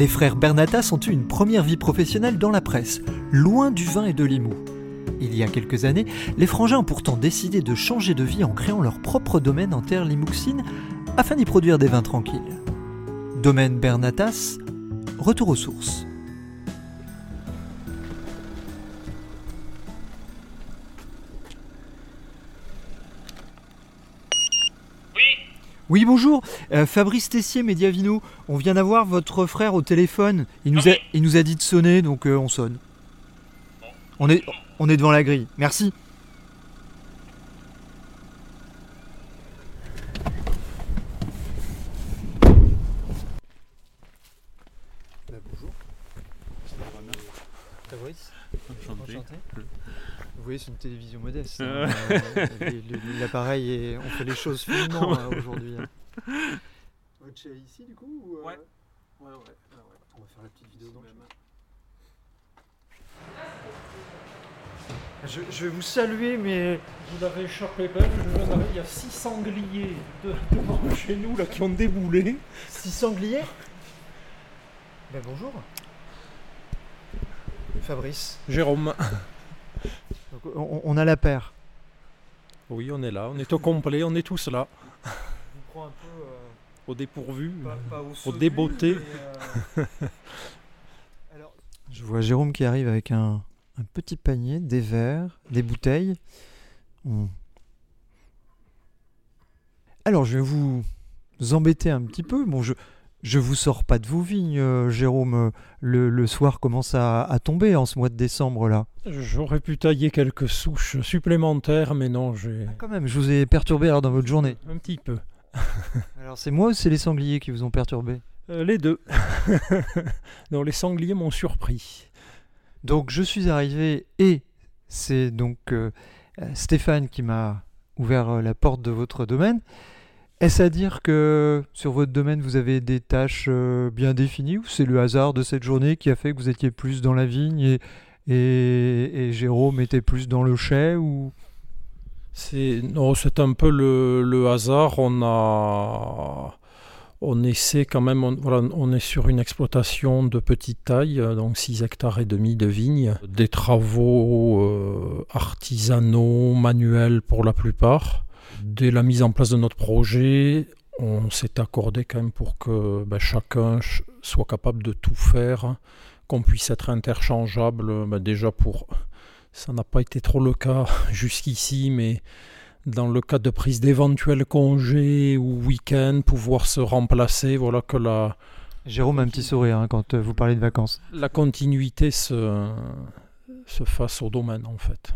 Les frères Bernatas ont eu une première vie professionnelle dans la presse, loin du vin et de Limoux. Il y a quelques années, les frangins ont pourtant décidé de changer de vie en créant leur propre domaine en terre limouxine afin d'y produire des vins tranquilles. Domaine Bernatas, retour aux sources. Oui, bonjour. Euh, Fabrice Tessier, Mediavino. On vient d'avoir votre frère au téléphone. Il nous, a, il nous a dit de sonner, donc euh, on sonne. On est, on est devant la grille. Merci. bonjour. Fabrice. Enchanté. Vous voyez, c'est une télévision modeste. hein. Euh, les- L'appareil, est- on fait les choses finement hein, aujourd'hui. hein. Ici, du coup ou, euh, Ouais. Ouais, ouais. On va faire la petite vidéo dans le je, je vais vous saluer, mais Vous l'avez échappé je d'arriver, il y a six sangliers de- devant chez nous là qui ont déboulé. six sangliers Ben bonjour. Fabrice. Jérôme. Donc, on, on a la paire. Oui, on est là, on est au complet, on est tous là, Je vous prends un peu au dépourvu. au débotter. Alors, je vois Jérôme qui arrive avec un, un petit panier, des verres, des bouteilles. On- Alors, je vais vous embêter un petit peu. Bon, je je vous sors pas de vos vignes, euh, Jérôme. Le, le soir commence à, à tomber en ce mois de décembre là. J'aurais pu tailler quelques souches supplémentaires, mais non, j'ai Quand même, je vous ai perturbé alors dans votre journée. un petit peu. Alors, c'est moi ou c'est les sangliers qui vous ont perturbé? Euh, les deux. non, les sangliers m'ont surpris. Donc je suis arrivé et c'est donc euh, Stéphane qui m'a ouvert la porte de votre domaine. Est-ce à dire que sur votre domaine vous avez des tâches euh, bien définies ou c'est le hasard de cette journée qui a fait que vous étiez plus dans la vigne et, Jérôme était plus dans le chai ou? C'est un peu le, le hasard. On a, on essaie quand même. On, voilà, on est sur une exploitation de petite taille, euh, donc 6 hectares et demi de vignes, des travaux euh, artisanaux, manuels pour la plupart. Dès la mise en place de notre projet, on s'est accordé quand même pour que ben, chacun ch- soit capable de tout faire, qu'on puisse être interchangeable. ben, déjà pour ça n'a pas été trop le cas jusqu'ici, mais dans le cas de prise d'éventuels congés ou week-ends, pouvoir se remplacer, voilà que la, Jérôme a un petit sourire hein, quand euh, vous parlez de vacances. la continuité se, se fasse au domaine en fait.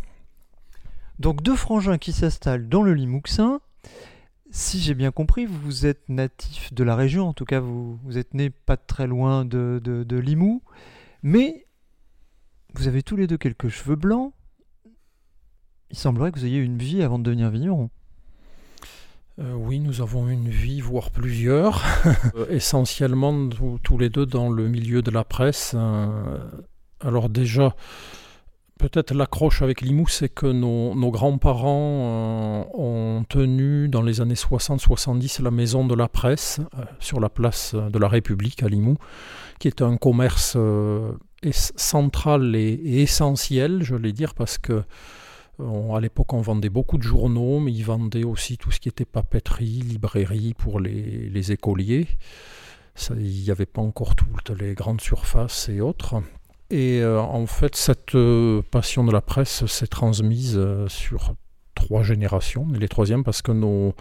Donc deux frangins qui s'installent dans le Limouxin. Si j'ai bien compris, vous êtes natif de la région, en tout cas vous, vous êtes né pas très loin de, de, de Limoux, mais vous avez tous les deux quelques cheveux blancs. Il semblerait que vous ayez une vie avant de devenir vigneron. Euh, oui, nous avons une vie, voire plusieurs, Euh, essentiellement tous- tous les deux dans le milieu de la presse. euh, alors déjà, peut-être l'accroche avec Limoux, c'est que nos, grands-parents euh, ont tenu dans les années 60-70 la maison de la presse euh, sur la place de la République à Limoux, qui est un commerce euh, central et, essentiel, je vais dire, parce que on- à l'époque, on vendait beaucoup de journaux, mais ils vendaient aussi tout ce qui était papeterie, librairie pour les, écoliers. Il n'y avait pas encore toutes les grandes surfaces et autres. Et euh, en fait, cette euh, passion de la presse s'est transmise euh, sur trois générations. Les troisièmes, parce que nos,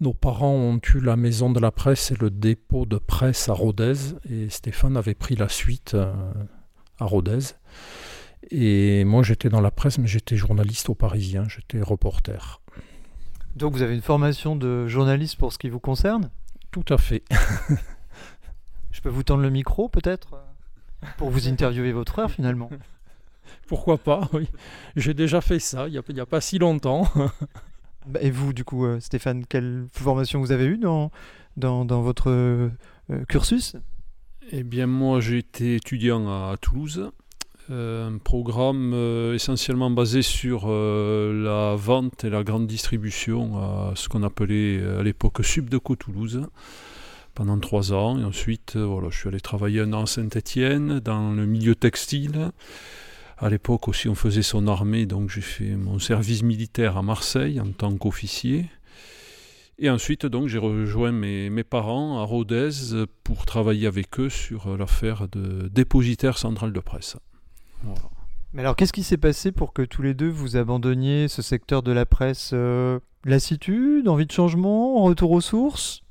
nos parents ont eu la maison de la presse et le dépôt de presse à Rodez. Et Stéphane avait pris la suite à Rodez. Et moi, j'étais dans la presse, mais j'étais journaliste au Parisien, j'étais reporter. Donc vous avez une formation de journaliste pour ce qui vous concerne? Tout à fait. Je peux vous tendre le micro peut-être? Pour vous interviewer votre frère finalement. Pourquoi pas, oui. J'ai déjà fait ça il n'y a, pas si longtemps. Bah, et vous, du coup, euh, Stéphane, quelle formation vous avez eue dans, dans, votre euh, cursus? Eh bien, moi, j'ai été étudiant à Toulouse. Euh, un programme essentiellement basé sur la vente et la grande distribution à ce qu'on appelait à l'époque Subdeco Toulouse pendant trois ans. Et ensuite, voilà, je suis allé travailler un an à Saint-Étienne dans le milieu textile. À l'époque aussi, on faisait son armée, donc j'ai fait mon service militaire à Marseille en tant qu'officier. Et ensuite, donc, j'ai rejoint mes, parents à Rodez pour travailler avec eux sur l'affaire de dépositaire central de presse. Mais alors, qu'est-ce qui s'est passé pour que tous les deux vous abandonniez ce secteur de la presse euh, Lassitude, envie de changement, retour aux sources?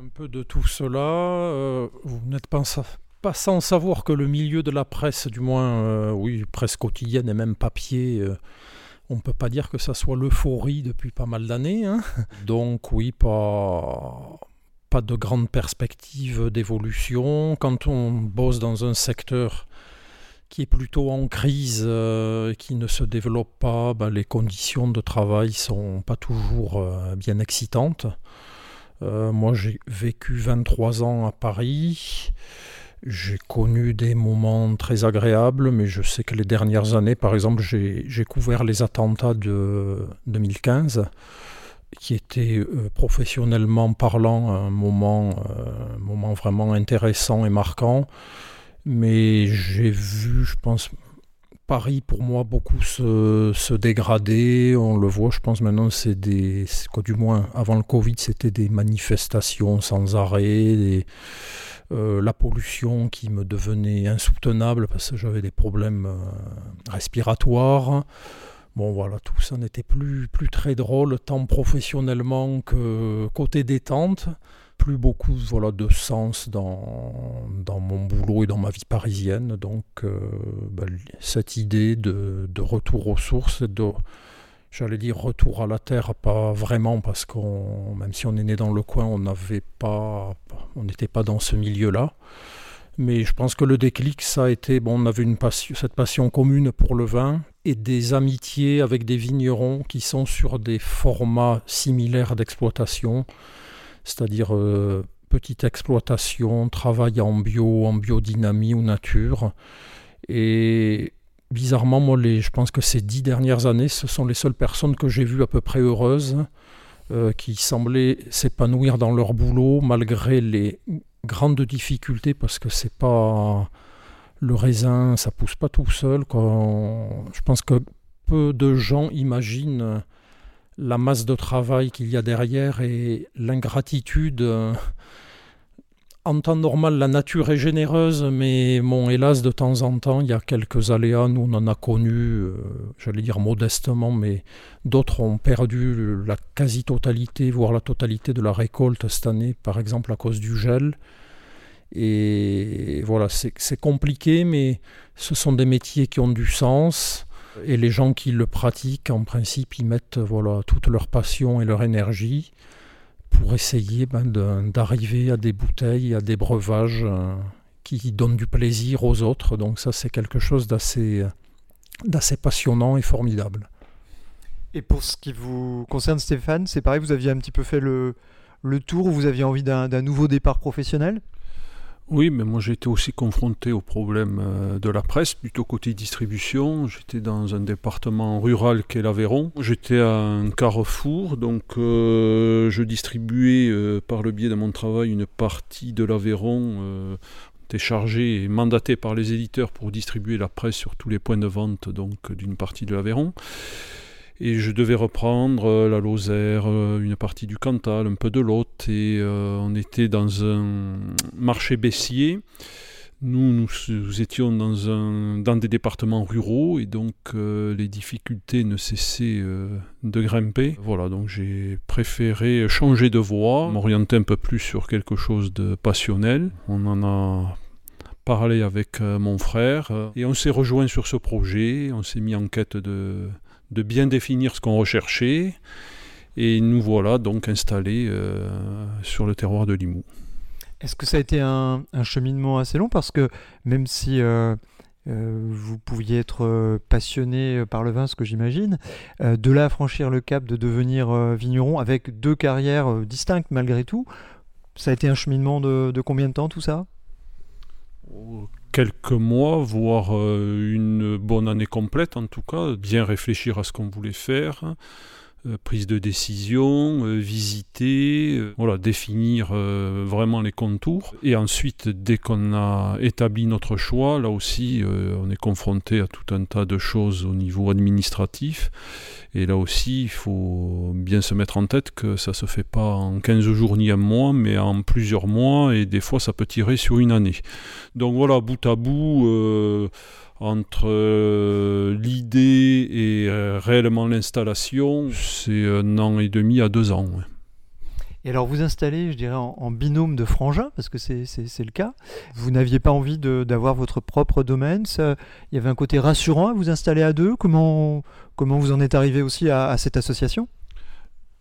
Un peu de tout cela. Euh, vous n'êtes pas, pas sans savoir que le milieu de la presse, du moins, euh, oui, presse quotidienne et même papier, euh, on ne peut pas dire que ça soit l'euphorie depuis pas mal d'années. Hein. Donc oui, pas, pas de grande perspective d'évolution. Quand on bosse dans un secteur qui est plutôt en crise, euh, qui ne se développe pas, ben, les conditions de travail sont pas toujours bien excitantes. Moi, j'ai vécu 23 ans à Paris. J'ai connu des moments très agréables, mais je sais que les dernières années, par exemple, j'ai couvert les attentats de 2015, qui étaient euh, professionnellement parlant un moment, euh, un moment vraiment intéressant et marquant. Mais j'ai vu, je pense, Paris pour moi beaucoup se, se, dégrader. On le voit, je pense maintenant, c'est des. Du moins, avant le Covid, c'était des manifestations sans arrêt. Euh, la pollution qui me devenait insoutenable parce que j'avais des problèmes euh, respiratoires. Bon voilà, tout ça n'était plus, plus très drôle, tant professionnellement que côté détente. Plus beaucoup voilà, de sens dans, dans mon boulot et dans ma vie parisienne. Donc euh, ben, cette idée de, de, retour aux sources, de, j'allais dire retour à la terre, pas vraiment parce qu'on, même si on est né dans le coin, on n'avait pas, on n'était pas dans ce milieu-là. Mais je pense que le déclic, ça a été, bon, on avait une cette passion commune pour le vin et des amitiés avec des vignerons qui sont sur des formats similaires d'exploitation, c'est-à-dire euh, petite exploitation, travail en bio, en biodynamie ou nature. Et bizarrement, moi, je pense que ces dix dernières années, ce sont les seules personnes que j'ai vues à peu près heureuses, euh, qui semblaient s'épanouir dans leur boulot malgré les grandes difficultés, parce que c'est pas le raisin, ça pousse pas tout seul. Je pense que peu de gens imaginent la masse de travail qu'il y a derrière et l'ingratitude en temps normal, la nature est généreuse, mais bon, hélas, de temps en temps, il y a quelques aléas. Nous, on en a connu, euh, j'allais dire modestement, mais d'autres ont perdu la quasi-totalité, voire la totalité de la récolte cette année, par exemple à cause du gel. Et voilà, c'est compliqué, mais ce sont des métiers qui ont du sens. Et les gens qui le pratiquent, en principe, ils mettent voilà, toute leur passion et leur énergie pour essayer ben, d'arriver à des bouteilles, à des breuvages euh, qui donnent du plaisir aux autres. Donc ça, c'est quelque chose d'assez passionnant et formidable. Et pour ce qui vous concerne, Stéphane, c'est pareil, vous aviez un petit peu fait le, le tour, vous aviez envie d'un nouveau départ professionnel? Oui, mais moi j'ai été aussi confronté au problème euh, de la presse, plutôt côté distribution. J'étais dans un département rural qu'est l'Aveyron. J'étais à un carrefour, donc euh, je distribuais euh, par le biais de mon travail une partie de l'Aveyron. était chargé et mandaté par les éditeurs pour distribuer la presse sur tous les points de vente donc d'une partie de l'Aveyron. Et je devais reprendre euh, la Lozère, euh, une partie du Cantal, un peu de Lot. Et euh, on était dans un marché baissier. Nous, nous, étions dans, un, dans des départements ruraux et donc les difficultés ne cessaient de grimper. Voilà, donc j'ai préféré changer de voie, m'orienter un peu plus sur quelque chose de passionnel. On en a parlé avec mon frère et on s'est rejoint sur ce projet. On s'est mis en quête de de bien définir ce qu'on recherchait. Et nous voilà donc installés sur le terroir de Limoux. Est-ce que ça a été un, cheminement assez long? Parce que même si vous pouviez être passionné par le vin, ce que j'imagine, de là franchir le cap de devenir vigneron avec deux carrières distinctes malgré tout, ça a été un cheminement de, combien de temps tout ça? Quelques mois, voire euh, une bonne année complète en tout cas, bien réfléchir à ce qu'on voulait faire. Euh, prise de décision, euh, visiter, voilà, définir vraiment les contours. Et ensuite, dès qu'on a établi notre choix, là aussi, on est confronté à tout un tas de choses au niveau administratif. Et là aussi, il faut bien se mettre en tête que ça se fait pas en 15 jours ni un mois, mais en plusieurs mois, et des fois ça peut tirer sur une année. Donc voilà, bout à bout, entre euh, l'idée et euh, réellement l'installation, c'est un an et demi à deux ans. Et alors vous installez, je dirais, en, binôme de frangins, parce que c'est le cas. Vous n'aviez pas envie d'avoir votre propre domaine. il y avait un côté rassurant à vous installer à deux. Comment, comment vous en êtes arrivé aussi à, cette association?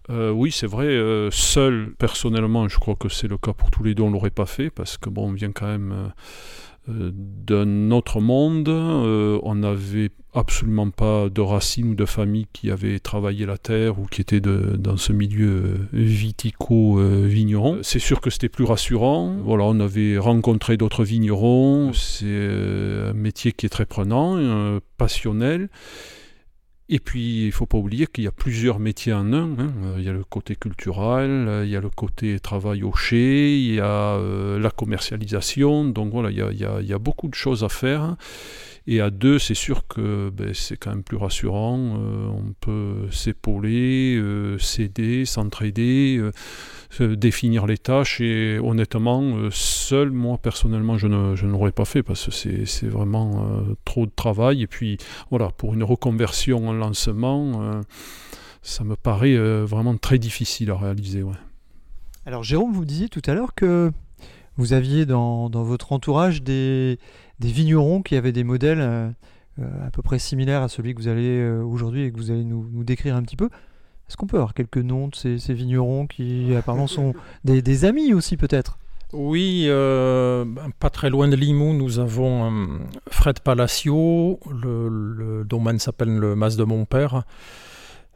Euh, oui, c'est vrai. seul, personnellement, je crois que c'est le cas pour tous les deux, on l'aurait pas fait parce que bon, on vient quand même euh, d'un autre monde. Euh, on n'avait absolument pas de racines ou de famille qui avaient travaillé la terre ou qui étaient dans ce milieu euh, vitico-vigneron. C'est sûr que c'était plus rassurant. Voilà, on avait rencontré d'autres vignerons. C'est un métier qui est très prenant, passionnel. Et puis, il ne faut pas oublier qu'il y a plusieurs métiers en un. Hein. Il y a le côté culturel, il y a le côté travail au chai, il y a euh, la commercialisation. Donc voilà, il y, a, beaucoup de choses à faire. Et à deux, c'est sûr que ben, c'est quand même plus rassurant. Euh, on peut s'épauler, euh, s'aider, s'entraider, euh, définir les tâches. Et honnêtement, seul, moi personnellement, je, ne, je n'aurais pas fait parce que c'est, vraiment trop de travail. Et puis voilà, pour une reconversion en lancement, ça me paraît vraiment très difficile à réaliser. Alors Jérôme, vous disiez tout à l'heure que vous aviez dans votre entourage des, des vignerons qui avaient des modèles euh, euh, à peu près similaires à celui que vous allez euh, aujourd'hui et que vous allez nous, décrire un petit peu. Est-ce qu'on peut avoir quelques noms de ces, vignerons qui apparemment sont des, amis aussi peut-être? Oui, pas très loin de Limoux, nous avons Fred Palacio, le, domaine s'appelle le Mas de mon père,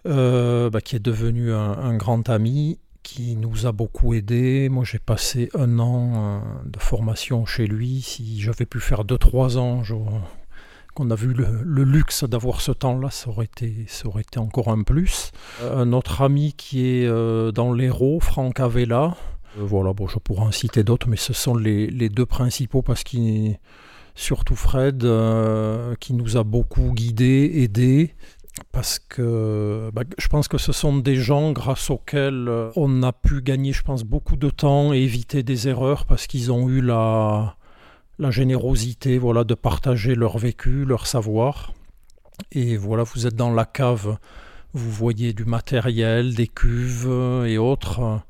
bah, qui est devenu un, grand ami qui nous a beaucoup aidé. Moi, j'ai passé un an euh, de formation chez lui. Si j'avais pu faire 2-3 ans, qu'on a vu le, luxe d'avoir ce temps-là, ça, aurait été, encore un plus. Euh, un autre ami qui est euh, dans l'Hérault, Franck Avella. voilà, bon, je pourrais en citer d'autres, mais ce sont les, les deux principaux parce qu'il surtout Fred, qui nous a beaucoup guidés, aidés parce que bah, je pense que ce sont des gens grâce auxquels euh, on a pu gagner, je pense, beaucoup de temps et éviter des erreurs parce qu'ils ont eu la, la générosité voilà, de partager leur vécu, leur savoir. Et voilà, vous êtes dans la cave, vous voyez du matériel, des cuves et autres.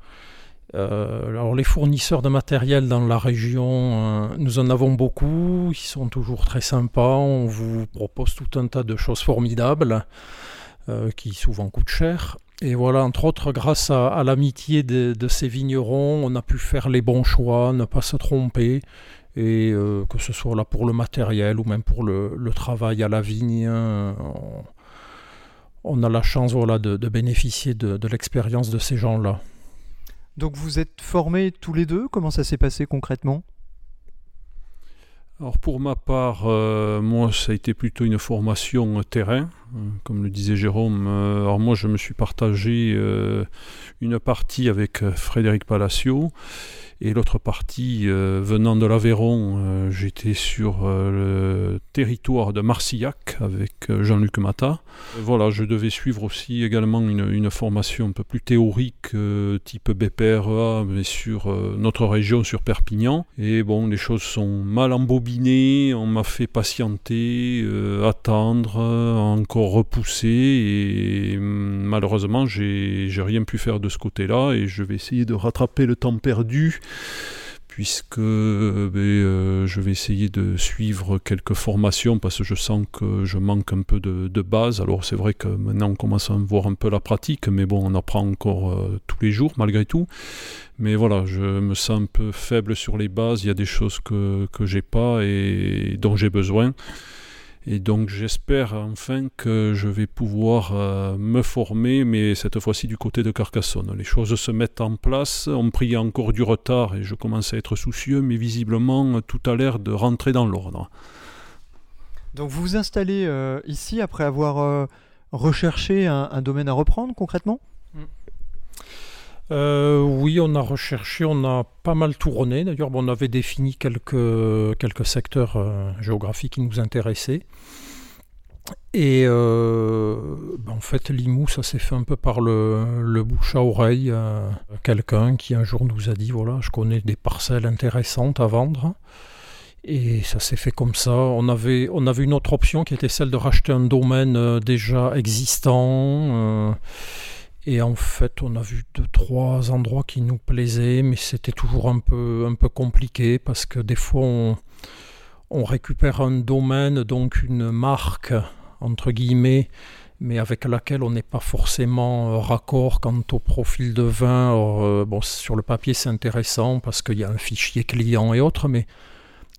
Euh, alors les fournisseurs de matériel dans la région, euh, nous en avons beaucoup, ils sont toujours très sympas, on vous propose tout un tas de choses formidables euh, qui souvent coûtent cher. Et voilà, entre autres, grâce à, l'amitié de, ces vignerons, on a pu faire les bons choix, ne pas se tromper, et que ce soit là pour le matériel ou même pour le, travail à la vigne, on, a la chance voilà, de, bénéficier de l'expérience de ces gens-là. Donc vous êtes formés tous les deux, comment ça s'est passé concrètement? Alors pour ma part, euh, moi ça a été plutôt une formation terrain, euh, comme le disait Jérôme. Euh, alors moi je me suis partagé une partie avec Frédéric Palacio et l'autre partie, euh, venant de l'Aveyron, euh, j'étais sur euh, le territoire de Marcillac avec Jean-Luc Mata. voilà, je devais suivre aussi également une, formation un peu plus théorique, type BPRA, mais sur notre région, sur Perpignan. Et bon, les choses sont mal embobinées, on m'a fait patienter, attendre, encore repousser, et malheureusement, j'ai rien pu faire de ce côté-là, et je vais essayer de rattraper le temps perdu puisque ben, euh, je vais essayer de suivre quelques formations parce que je sens que je manque un peu de, de base. Alors c'est vrai que maintenant on commence à voir un peu la pratique, mais bon, on apprend encore euh, tous les jours malgré tout. Mais voilà, je me sens un peu faible sur les bases. Il y a des choses que, que j'ai pas et dont j'ai besoin. Et donc j'espère enfin que je vais pouvoir euh, me former, mais cette fois-ci du côté de Carcassonne. Les choses se mettent en place, on pris encore du retard et je commence à être soucieux, mais visiblement tout a l'air de rentrer dans l'ordre. Donc vous vous installez euh, ici après avoir euh, recherché un, un domaine à reprendre concrètement? Euh, oui, on a recherché, on a pas mal tourné. D'ailleurs, bon, on avait défini quelques, quelques secteurs euh, géographiques qui nous intéressaient. Et euh, ben, en fait, Limoux, ça s'est fait un peu par le, bouche à oreille. euh, Quelqu'un qui un jour nous a dit voilà, je connais des parcelles intéressantes à vendre. Et ça s'est fait comme ça. On avait, on une autre option qui était celle de racheter un domaine euh, déjà existant. et en fait, on a vu deux, trois endroits qui nous plaisaient, mais c'était toujours un peu, un peu compliqué parce que des fois, on, on récupère un domaine, donc une marque, entre guillemets, mais avec laquelle on n'est pas forcément euh, raccord quant au profil de vin. Euh, bon, sur le papier, c'est intéressant parce qu'il y a un fichier client et autres, mais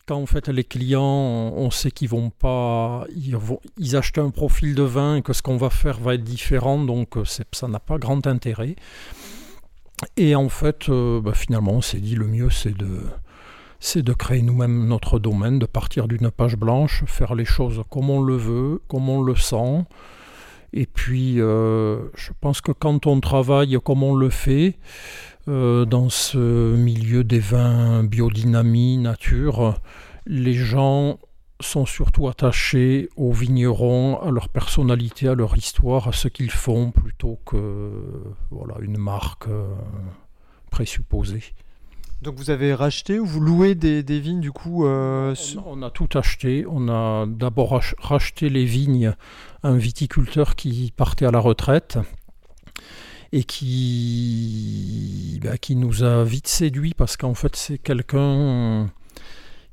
quand en fait les clients, on sait qu'ils vont pas, ils, achètent un profil de vin et que ce qu'on va faire va être différent, donc euh, ça n'a pas grand intérêt. Et en fait, bah, finalement, on s'est dit le mieux c'est de, c'est de créer nous-mêmes notre domaine, de partir d'une page blanche, faire les choses comme on le veut, comme on le sent. Et puis, euh, je pense que quand on travaille comme on le fait, euh, dans ce milieu des vins biodynamie, nature, les gens sont surtout attachés aux vignerons, à leur personnalité, à leur histoire, à ce qu'ils font, plutôt que voilà, une marque euh, présupposée. Donc vous avez racheté ou vous louez des, des vignes du coup euh, On a, on a tout acheté. On a d'abord rach- racheté les vignes à un viticulteur qui partait à la retraite et qui, bah, qui nous a vite séduit parce qu'en fait c'est quelqu'un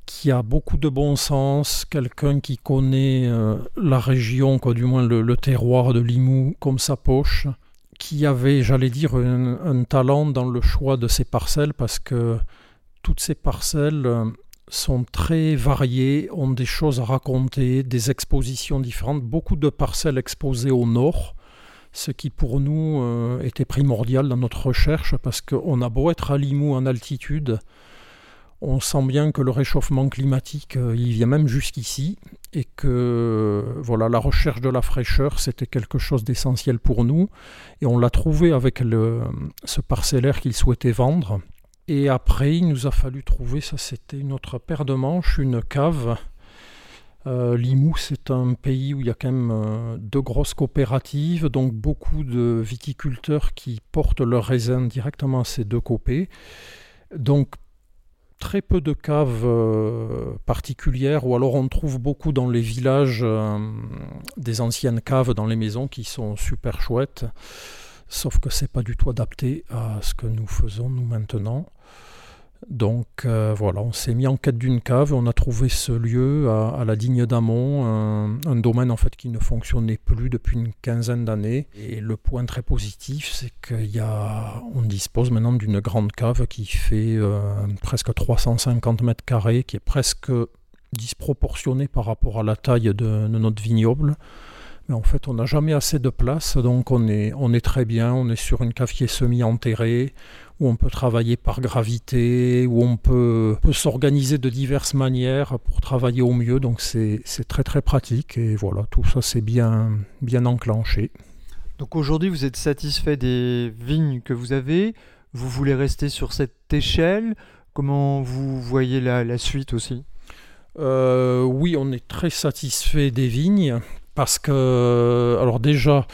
qui a beaucoup de bon sens, quelqu'un qui connaît euh, la région, quoi, du moins le, le terroir de Limoux comme sa poche, qui avait, j'allais dire, un, talent dans le choix de ses parcelles parce que toutes ces parcelles euh, sont très variées, ont des choses à raconter, des expositions différentes, beaucoup de parcelles exposées au nord, ce qui pour nous euh, était primordial dans notre recherche parce qu'on a beau être à Limoux en altitude, on sent bien que le réchauffement climatique, euh, il vient même jusqu'ici et que voilà, la recherche de la fraîcheur, c'était quelque chose d'essentiel pour nous et on l'a trouvé avec le, ce parcellaire qu'il souhaitait vendre. Et après, il nous a fallu trouver, ça c'était une autre paire de manches, une cave. Euh, c'est un pays où il y a quand même euh, deux grosses coopératives, donc beaucoup de viticulteurs qui portent leurs raisins directement à ces deux copés. Très peu de caves euh, particulières, ou alors on trouve beaucoup dans les villages euh, des anciennes caves dans les maisons qui sont super chouettes, sauf que c'est pas du tout adapté à ce que nous faisons nous maintenant. Donc euh, voilà, on s'est mis en quête d'une cave, on a trouvé ce lieu à, la Digne d'Amont, un, domaine en fait qui ne fonctionnait plus depuis une quinzaine d'années. Et le point très positif, c'est qu'on dispose maintenant d'une grande cave qui fait euh, presque 350 mètres carrés, qui est presque disproportionnée par rapport à la taille de notre vignoble. Mais en fait, on n'a jamais assez de place, donc on est, on est très bien. On est sur une cave qui est semi-enterrée, où on peut travailler par gravité, où on peut, peut s'organiser de diverses manières pour travailler au mieux. Donc c'est très très pratique. Et voilà, tout ça c'est bien, bien enclenché. Donc aujourd'hui vous êtes satisfait des vignes que vous avez, vous voulez rester sur cette échelle, comment vous voyez la, la suite aussi? Euh, oui, on est très satisfait des vignes parce que, alors déjà,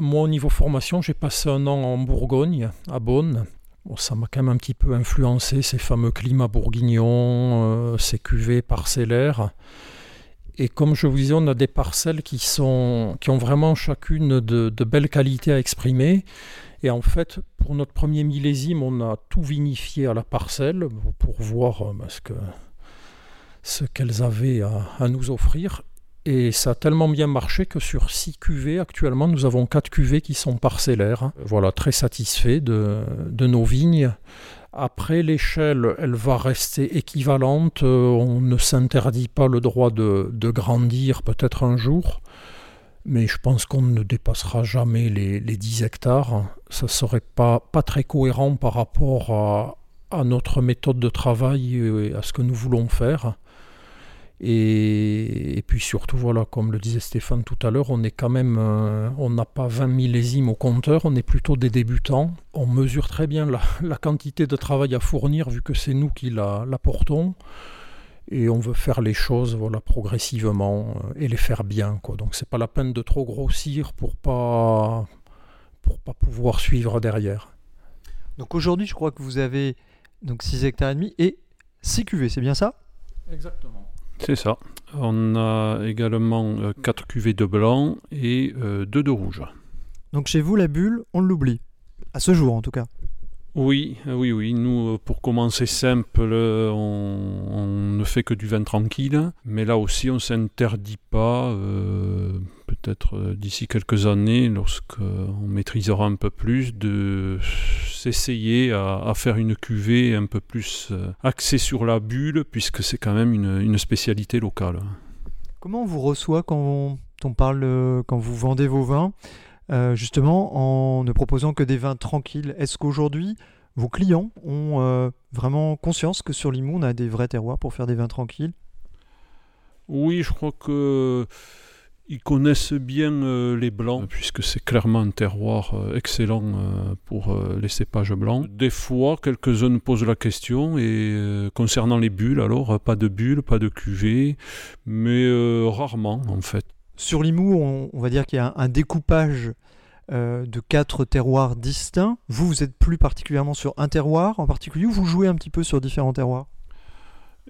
moi au niveau formation, j'ai passé un an en Bourgogne, à Beaune. Bon, ça m'a quand même un petit peu influencé, ces fameux climats bourguignons, euh, ces cuvées parcellaires. Et comme je vous disais, on a des parcelles qui, sont, qui ont vraiment chacune de, belles qualités à exprimer. Et en fait, pour notre premier millésime, on a tout vinifié à la parcelle pour voir euh, ce qu'elles avaient à, nous offrir. Et ça a tellement bien marché que sur 6 cuvées, actuellement, nous avons 4 cuvées qui sont parcellaires. Voilà, très satisfait de, nos vignes. Après, l'échelle, elle va rester équivalente. On ne s'interdit pas le droit de, grandir peut-être un jour. Mais je pense qu'on ne dépassera jamais les, les 10 hectares. Ça ne serait pas, très cohérent par rapport à notre méthode de travail et à ce que nous voulons faire. Et, puis surtout, voilà, comme le disait Stéphane tout à l'heure, on est quand même, euh, on n'a pas 20 millésimes au compteur, on est plutôt des débutants. On mesure très bien la, quantité de travail à fournir vu que c'est nous qui la, portons. Et on veut faire les choses voilà, progressivement euh, et les faire bien. Quoi. Donc c'est pas la peine de trop grossir pour pas, pour pas pouvoir suivre derrière. Donc aujourd'hui, je crois que vous avez donc 6 hectares et demi et 6 cuvées, c'est bien ça? Exactement. C'est ça. On a également 4 euh, cuvées de blanc et 2 euh, de rouge. Donc chez vous, la bulle, on l'oublie. À ce jour, en tout cas. Oui, oui, oui. Nous, euh, pour commencer simple, on, ne fait que du vin tranquille. Mais là aussi, on ne s'interdit pas, peut-être d'ici quelques années, lorsqu'on maîtrisera un peu plus, de s'essayer à, faire une cuvée un peu plus euh, axée sur la bulle, puisque c'est quand même une, spécialité locale. Comment on vous reçoit quand on, parle, euh, quand vous vendez vos vins, euh, justement en ne proposant que des vins tranquilles? Est-ce qu'aujourd'hui, vos clients ont vraiment conscience que sur Limoux, on a des vrais terroirs pour faire des vins tranquilles? Oui, je crois que ils connaissent bien euh, les blancs, puisque c'est clairement un terroir euh, excellent euh, pour les cépages blancs. Des fois, quelques-uns nous posent la question, et concernant les bulles, alors, pas de bulles, pas de cuvée, mais rarement en fait. Sur Limoux, on, va dire qu'il y a un, découpage de quatre terroirs distincts. Vous, vous êtes plus particulièrement sur un terroir en particulier, ou vous jouez un petit peu sur différents terroirs?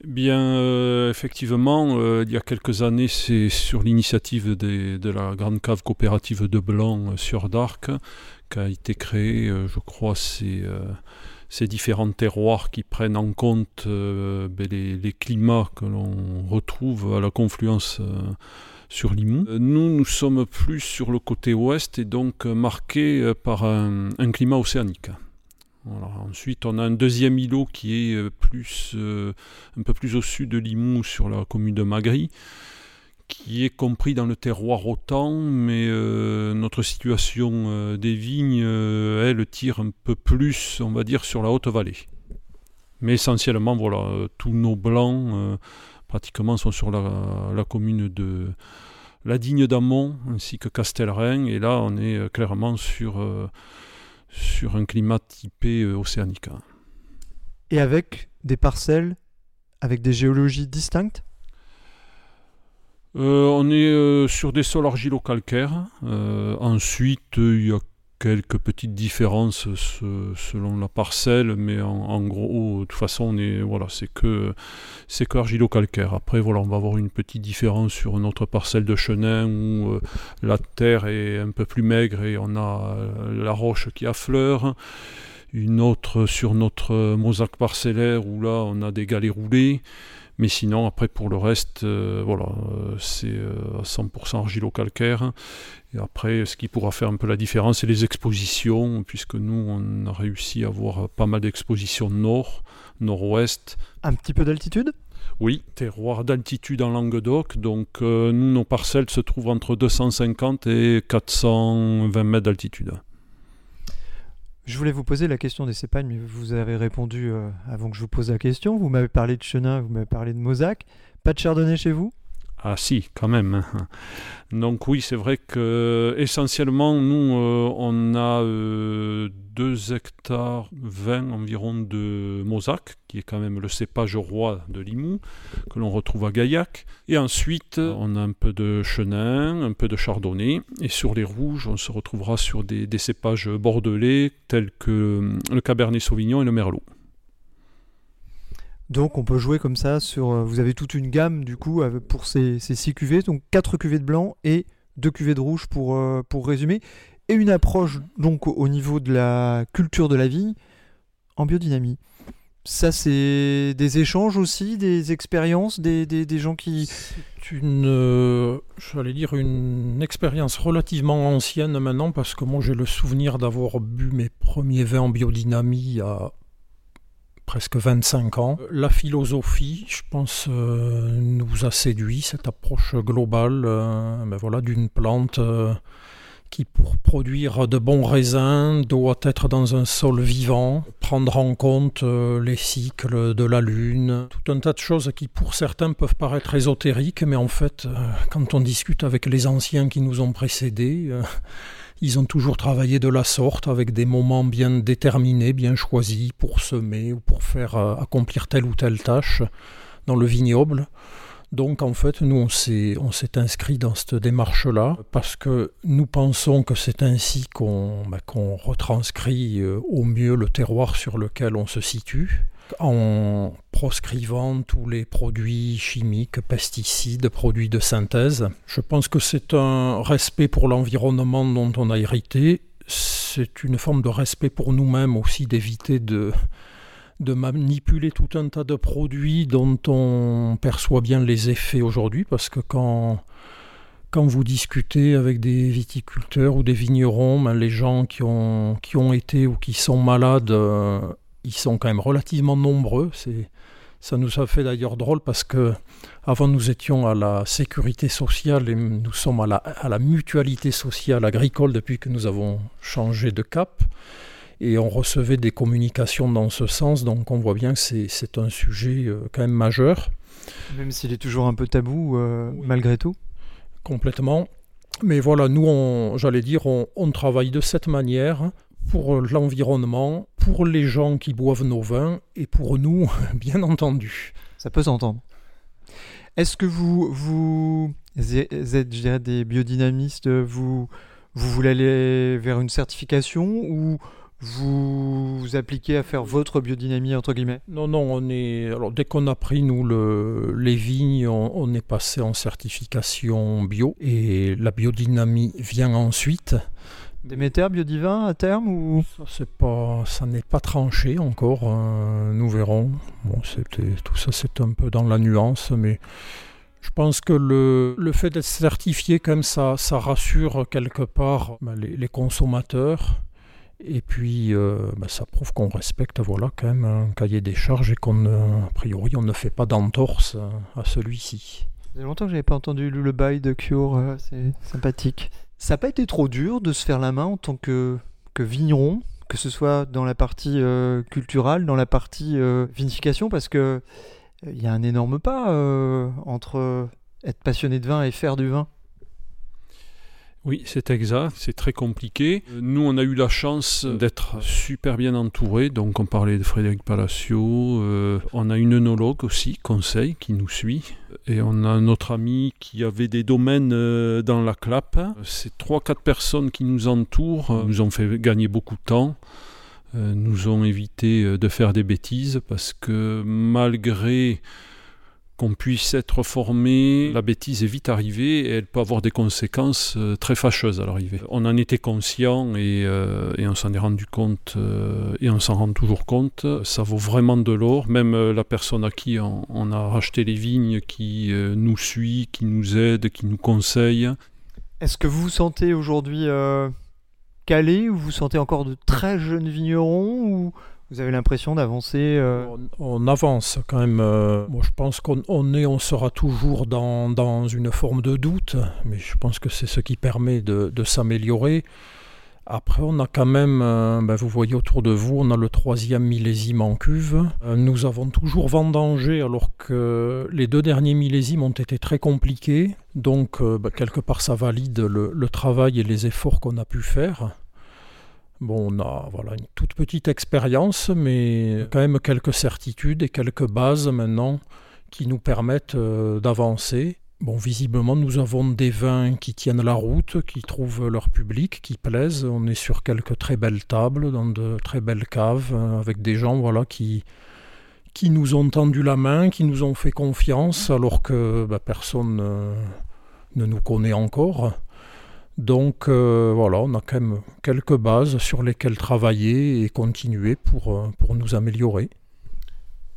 Bien, euh, effectivement, euh, il y a quelques années, c'est sur l'initiative de la grande cave coopérative de Blanc euh, sur d'Arc qu'a été créé, je crois, ces, différents terroirs qui prennent en compte ben, les, climats que l'on retrouve à la confluence sur Limoux. Nous, nous sommes plus sur le côté ouest et donc marqués par un climat océanique. Ensuite, on a un deuxième îlot qui est euh, plus, euh, un peu plus au sud de Limoux, sur la commune de Magri, qui est compris dans le terroir autant, mais euh, notre situation des vignes, elle, tire un peu plus, on va dire, sur la haute vallée. Mais essentiellement, voilà, tous nos blancs, pratiquement, sont sur la, commune de la Digne d'Amont, ainsi que Castelrain, et là, on est clairement sur sur un climat typé euh, océanique. Hein. Et avec des parcelles avec des géologies distinctes? Euh, On est euh, sur des sols argilo-calcaires. ensuite, il y a quelques petites différences selon la parcelle, mais en, gros, de toute façon, voilà, c'est que c'est argilo-calcaire. Après, voilà, on va avoir une petite différence sur notre parcelle de chenin où euh, la terre est un peu plus maigre et on a euh, la roche qui affleure. Une autre sur notre mosaque parcellaire où là, on a des galets roulés. Mais sinon, après, pour le reste, euh, voilà, euh, c'est euh, à 100% argilo-calcaire. Et après, ce qui pourra faire un peu la différence, c'est les expositions, puisque nous, on a réussi à avoir pas mal d'expositions nord, nord-ouest. Un petit peu d'altitude? Oui, terroir d'altitude en Languedoc. Donc, nous, nos parcelles se trouvent entre 250 et 420 mètres d'altitude. Je voulais vous poser la question des cépages, mais vous avez répondu euh, avant que je vous pose la question. Vous m'avez parlé de Chenin, vous m'avez parlé de Mozac. Pas de chardonnay chez vous? Ah si, quand même. Donc oui, c'est vrai que essentiellement, nous, euh, on a 2 euh, hectares 20 environ de Mosaque, qui est quand même le cépage roi de Limoux, que l'on retrouve à Gaillac. Et ensuite, on a un peu de chenin, un peu de chardonnay. Et sur les rouges, on se retrouvera sur des, cépages bordelais, tels que le cabernet sauvignon et le merlot. Donc on peut jouer comme ça sur. Euh, vous avez toute une gamme du coup pour ces, ces 6 cuvées, donc 4 cuvées de blanc et 2 cuvées de rouge pour, euh, pour résumer. Et une approche donc au niveau de la culture de la vigne en biodynamie. Ça, c'est des échanges aussi, des expériences, des, des, gens qui... C'est une, euh, j'allais dire, une expérience relativement ancienne maintenant, parce que moi j'ai le souvenir d'avoir bu mes premiers vins en biodynamie à presque 25 ans. La philosophie, je pense, euh, nous a séduit, cette approche globale euh, ben voilà, d'une plante qui, pour produire de bons raisins, doit être dans un sol vivant, prendre en compte euh, les cycles de la Lune, tout un tas de choses qui, pour certains, peuvent paraître ésotériques, mais en fait, euh, quand on discute avec les anciens qui nous ont précédés, euh, ils ont toujours travaillé de la sorte, avec des moments bien déterminés, bien choisis pour semer ou pour faire accomplir telle ou telle tâche dans le vignoble. Donc en fait, nous, on s'est, inscrit dans cette démarche-là parce que nous pensons que c'est ainsi qu'on, bah, retranscrit euh, au mieux le terroir sur lequel on se situe en proscrivant tous les produits chimiques, pesticides, produits de synthèse. Je pense que c'est un respect pour l'environnement dont on a hérité. C'est une forme de respect pour nous-mêmes aussi d'éviter de, de manipuler tout un tas de produits dont on perçoit bien les effets aujourd'hui, parce que quand, quand vous discutez avec des viticulteurs ou des vignerons, ben les gens qui ont, qui ont été ou qui sont malades, euh, ils sont quand même relativement nombreux. C'est, ça nous a fait d'ailleurs drôle parce que avant nous étions à la sécurité sociale et nous sommes à la, à la mutualité sociale agricole depuis que nous avons changé de cap et on recevait des communications dans ce sens, donc on voit bien que c'est un sujet euh, quand même majeur. Même s'il est toujours un peu tabou, euh, malgré tout Complètement. Mais voilà, nous, j'allais dire, on, travaille de cette manière pour l'environnement, pour les gens qui boivent nos vins et pour nous, bien entendu. Ça peut s'entendre. Est-ce que vous, vous êtes, je dirais, des biodynamistes, vous, vous voulez aller vers une certification ou vous, vous appliquez à faire votre biodynamie entre guillemets? Non, non, on est. Alors dès qu'on a pris nous le, les vignes, on, est passé en certification bio et la biodynamie vient ensuite. Déméter biodivin à terme ou? Ça c'est pas, ça n'est pas tranché encore. Hein, nous verrons. Bon, c'était tout ça, c'est un peu dans la nuance, mais. Je pense que le, le fait d'être certifié, comme ça, ça rassure quelque part ben, les, les consommateurs et puis, euh, bah, ça prouve qu'on respecte voilà, quand même un cahier des charges et qu'on, a priori, on ne fait pas d'entorse à celui-ci. Ça fait longtemps que je n'avais pas entendu le bail de Cure, euh, c'est sympathique. Ça n'a pas été trop dur de se faire la main en tant que, que vigneron, que ce soit dans la partie euh, culturelle, dans la partie vinification, parce que il y a un énorme pas entre être passionné de vin et faire du vin. Oui, c'est exact, c'est très compliqué. Nous, on a eu la chance d'être super bien entourés. Donc, on parlait de Frédéric Palacio. Euh, on a une œnologue aussi, Conseil, qui nous suit. Et on a notre ami qui avait des domaines euh, dans la clap. Ces trois, quatre personnes qui nous entourent euh, nous ont fait gagner beaucoup de temps. nous ont évité de faire des bêtises parce que malgré qu'on puisse être formé, la bêtise est vite arrivée et elle peut avoir des conséquences euh, très fâcheuses à l'arrivée. On en était conscient et, euh, on s'en est rendu compte euh, et on s'en rend toujours compte. Ça vaut vraiment de l'or. Même la personne à qui on, a racheté les vignes, qui nous suit, qui nous aide, qui nous conseille. Est-ce que vous vous sentez aujourd'hui calé ou vous vous sentez encore de très jeunes vignerons ou vous avez l'impression d'avancer euh, on, avance quand même. Euh, moi, je pense qu'on est, on sera toujours dans, dans, une forme de doute, mais je pense que c'est ce qui permet de, de s'améliorer. Après, on a quand même, euh, ben, vous voyez autour de vous, on a le troisième millésime en cuve. nous avons toujours vendangé alors que les deux derniers millésimes ont été très compliqués. Donc, ben, quelque part, ça valide le, le travail et les efforts qu'on a pu faire. Bon, on a voilà, une toute petite expérience, mais quand même quelques certitudes et quelques bases maintenant qui nous permettent euh, d'avancer. Bon, visiblement, nous avons des vins qui tiennent la route, qui trouvent leur public, qui plaisent. On est sur quelques très belles tables, dans de très belles caves, euh, avec des gens voilà, qui, qui nous ont tendu la main, qui nous ont fait confiance, alors que bah, personne ne nous connaît encore. Donc voilà, on a quand même quelques bases sur lesquelles travailler et continuer pour, pour nous améliorer.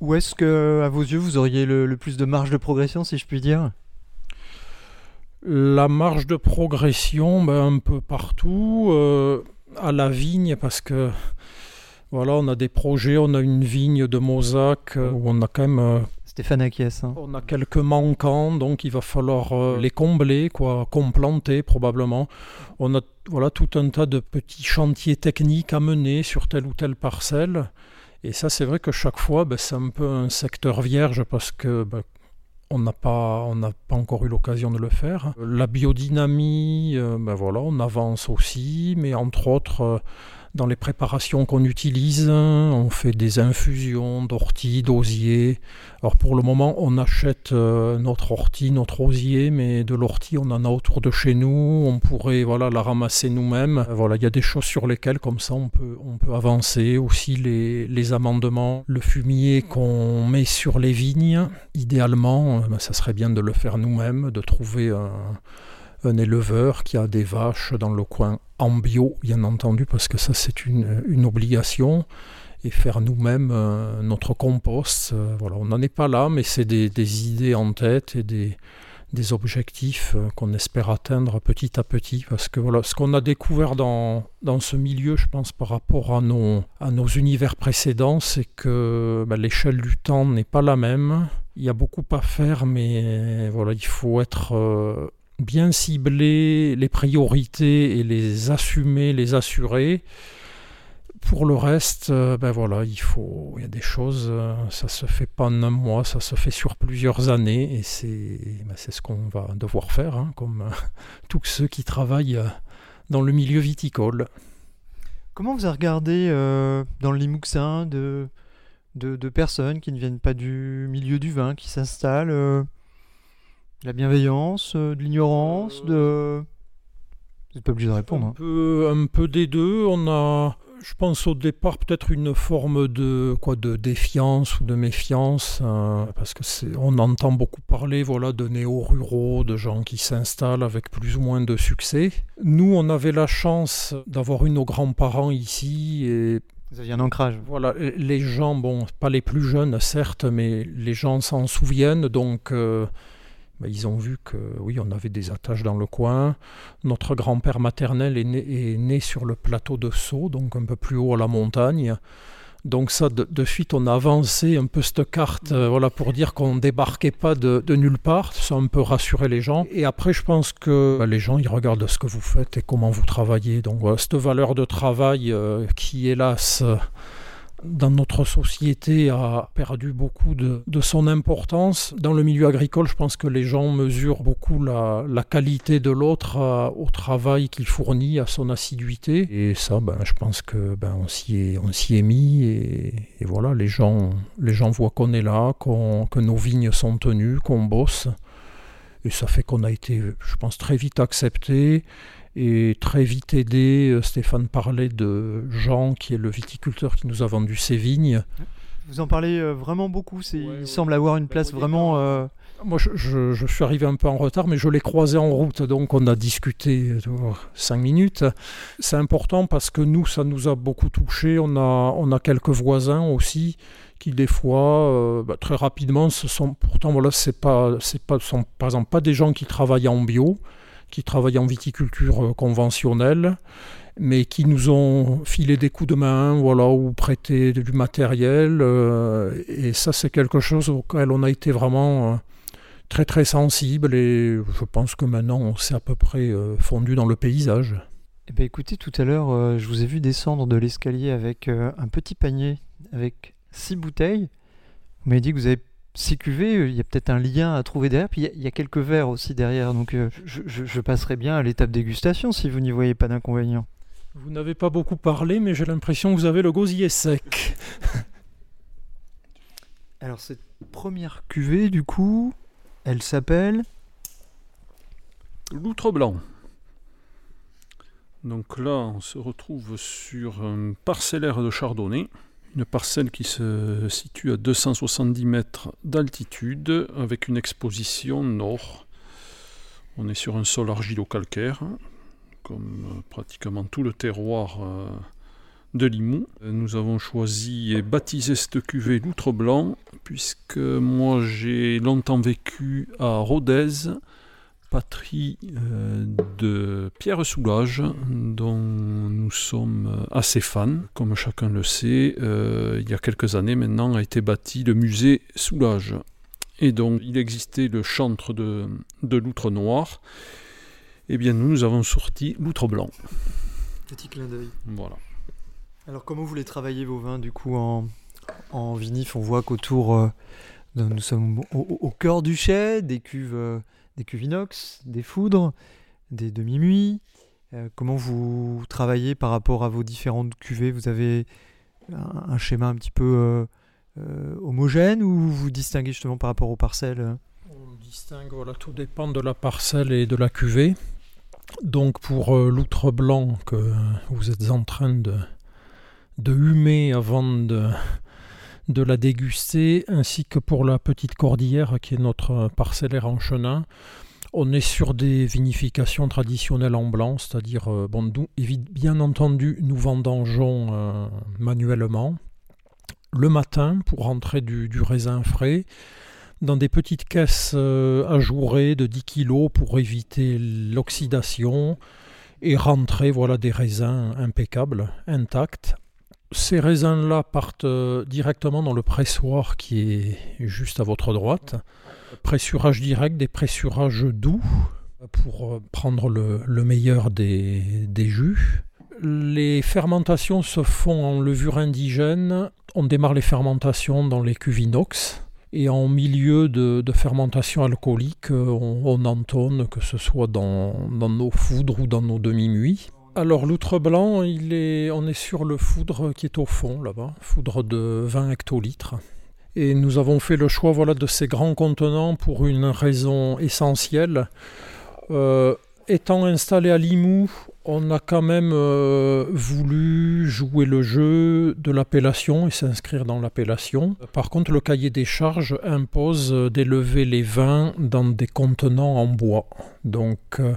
Où est-ce que, à vos yeux, vous auriez le, plus de marge de progression, si je puis dire? La marge de progression, ben, un peu partout. Euh, à la vigne, parce que voilà, on a des projets, on a une vigne de Mosaque euh, où on a quand même. Euh, Stéphane Akies. Hein. On a quelques manquants, donc il va falloir les combler, quoi, complanter probablement. On a tout un tas de petits chantiers techniques à mener sur telle ou telle parcelle. Et ça, c'est vrai que chaque fois, ben, c'est un peu un secteur vierge parce que ben, on n'a pas, pas encore eu l'occasion de le faire. La biodynamie, euh, ben voilà, on avance aussi, mais entre autres, euh, dans les préparations qu'on utilise, on fait des infusions d'ortie, d'osier. Alors pour le moment, on achète euh, notre ortie, notre osier, mais de l'ortie, on en a autour de chez nous. On pourrait voilà, la ramasser nous-mêmes. Voilà, il y a des choses sur lesquelles, comme ça, on peut, on peut avancer. Aussi les, les amendements, le fumier qu'on met sur les vignes, idéalement, euh, ben, ça serait bien de le faire nous-mêmes, de trouver un un éleveur qui a des vaches dans le coin en bio, bien entendu, parce que ça c'est une, obligation. Et faire nous-mêmes euh, notre compost, euh, voilà, on n'en est pas là, mais c'est des, idées en tête et des, des objectifs euh, qu'on espère atteindre petit à petit. Parce que voilà, ce qu'on a découvert dans, dans ce milieu, je pense, par rapport à nos, à nos univers précédents, c'est que bah, l'échelle du temps n'est pas la même. Il y a beaucoup à faire, mais voilà, il faut être bien cibler les priorités et les assumer, les assurer. Pour le reste, euh, ben voilà, il faut, il y a des choses, euh, ça se fait pas en un mois, ça se fait sur plusieurs années, et c'est, ben c'est ce qu'on va devoir faire, hein, comme euh, tous ceux qui travaillent dans le milieu viticole. Comment vous avez regardé dans le Limousin de, de, de, personnes qui ne viennent pas du milieu du vin, qui s'installent la bienveillance, euh, de l'ignorance, de... Vous n'êtes pas obligé de répondre. Un, hein. peu, un peu des deux. On a, je pense au départ peut-être une forme de quoi de défiance ou de méfiance euh, parce que c'est on entend beaucoup parler voilà de néo-ruraux de gens qui s'installent avec plus ou moins de succès nous on avait la chance d'avoir eu nos grands-parents ici et vous aviez un ancrage voilà les gens bon pas les plus jeunes certes mais les gens s'en souviennent donc euh, bah, ils ont vu que oui, on avait des attaches dans le coin. Notre grand-père maternel est né, sur le plateau de Sceaux, donc un peu plus haut à la montagne. Donc ça, de, suite, on a avancé un peu cette carte, euh, voilà, pour dire qu'on ne débarquait pas de, nulle part. Ça un peu rassuré les gens. Et après, je pense que bah, les gens, ils regardent ce que vous faites et comment vous travaillez. Donc voilà, cette valeur de travail euh, qui, hélas, dans notre société a perdu beaucoup de, son importance. Dans le milieu agricole, je pense que les gens mesurent beaucoup la, qualité de l'autre euh, au travail qu'il fournit, à son assiduité. Et ça, ben, je pense que ben, on s'y est, est mis et, voilà, les gens, les gens voient qu'on est là, que nos vignes sont tenues, qu'on bosse. Et ça fait qu'on a été, je pense, très vite accepté et très vite aidé. Euh, Stéphane parlait de Jean, qui est le viticulteur qui nous a vendu ses vignes. Vous en parlez euh, vraiment beaucoup. il semble avoir une place vraiment. Euh, Moi, je, suis arrivé un peu en retard, mais je l'ai croisé en route, donc on a discuté cinq minutes. C'est important parce que nous, ça nous a beaucoup touché. On a, on a quelques voisins aussi qui des fois, bah, très rapidement, ce sont pourtant voilà, c'est pas, c'est pas, sont par exemple pas des gens qui travaillent en bio, qui travaillent en viticulture euh, conventionnelle, mais qui nous ont filé des coups de main, voilà, ou prêté du matériel. Euh, et ça, c'est quelque chose auquel on a été vraiment euh, très très sensible. Et je pense que maintenant, on s'est à peu près fondu dans le paysage. Eh bien, écoutez, tout à l'heure, je vous ai vu descendre de l'escalier avec un petit panier avec six bouteilles. Vous m'avez dit que vous avez cuvées, euh, il y a peut-être un lien à trouver derrière. Puis il y, a quelques verres aussi derrière. Donc euh, je, passerai bien à l'étape dégustation si vous n'y voyez pas d'inconvénient. Vous n'avez pas beaucoup parlé, mais j'ai l'impression que vous avez le gosier sec. Alors cette première cuvée, du coup, elle s'appelle L'outre blanc. Donc là, on se retrouve sur un parcellaire de chardonnay une parcelle qui se situe à 270 mètres d'altitude avec une exposition nord. On est sur un sol argilo-calcaire, comme pratiquement tout le terroir de Limoux. Nous avons choisi et baptisé cette cuvée l'Outre Blanc, puisque moi j'ai longtemps vécu à Rodez, patrie euh, de Pierre Soulage, dont nous sommes assez fans. Comme chacun le sait, euh, il y a quelques années maintenant a été bâti le musée Soulage. Et donc il existait le chantre de, de l'outre noir. Eh bien nous, nous avons sorti l'outre blanc. Petit clin d'œil. Voilà. Alors comment vous les travaillez vos vins du coup en, en vinif? On voit qu'autour, euh, nous sommes au, cœur du chai, des cuves, des cuves des foudres, des demi-muits. Euh, comment vous travaillez par rapport à vos différentes cuvées? Vous avez un, schéma un petit peu homogène ou vous distinguez justement par rapport aux parcelles? On distingue, voilà, tout dépend de la parcelle et de la cuvée. Donc pour l'outre blanc que vous êtes en train de, de humer avant de, de la déguster, ainsi que pour la petite cordillère qui est notre parcellaire en chenin. On est sur des vinifications traditionnelles en blanc, c'est-à-dire, euh, bon, bien entendu, nous vendangeons euh, manuellement le matin pour rentrer du, raisin frais dans des petites caisses euh, ajourées de 10 kg pour éviter l'oxydation et rentrer voilà, des raisins impeccables, intacts, ces raisins-là partent euh, directement dans le pressoir qui est juste à votre droite. Pressurage direct, des pressurages doux pour euh, prendre le, meilleur des, jus. Les fermentations se font en levure indigène. On démarre les fermentations dans les cuves inox. Et en milieu de, fermentation alcoolique, euh, on, entonne, que ce soit dans, dans nos foudres ou dans nos demi-muits. Alors l'outre blanc, il est, on est sur le foudre qui est au fond là-bas, foudre de 20 hectolitres. Et nous avons fait le choix voilà, de ces grands contenants pour une raison essentielle. Euh, étant installé à Limoux, on a quand même euh, voulu jouer le jeu de l'appellation et s'inscrire dans l'appellation. Par contre, le cahier des charges impose d'élever les vins dans des contenants en bois. Donc, euh,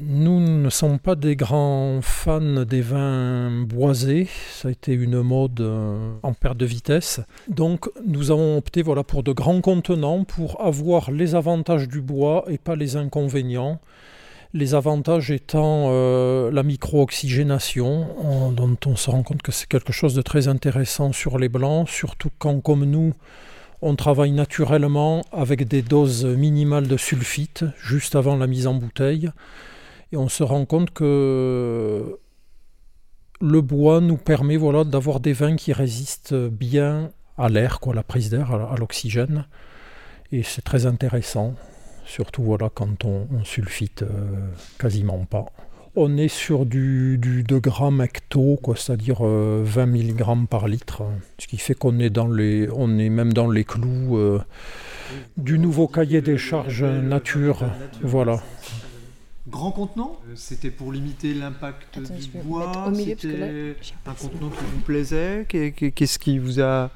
nous ne sommes pas des grands fans des vins boisés, ça a été une mode euh, en perte de vitesse. Donc nous avons opté voilà, pour de grands contenants pour avoir les avantages du bois et pas les inconvénients. Les avantages étant euh, la micro-oxygénation, dont on se rend compte que c'est quelque chose de très intéressant sur les blancs, surtout quand, comme nous, on travaille naturellement avec des doses minimales de sulfite juste avant la mise en bouteille. Et on se rend compte que le bois nous permet voilà, d'avoir des vins qui résistent bien à l'air, quoi, à la prise d'air, à, l'oxygène. Et c'est très intéressant, surtout voilà, quand on, sulfite euh, quasiment pas. On est sur du, du 2 grammes hecto, quoi, c'est-à-dire 20 euh, mg par litre, ce qui fait qu'on est, dans les, on est même dans les clous euh, du nouveau cahier des charges nature. Voilà. Grand contenant? Euh, C'était pour limiter l'impact du bois C'était un contenant qui vous plaisait Qu'est-ce qui vous a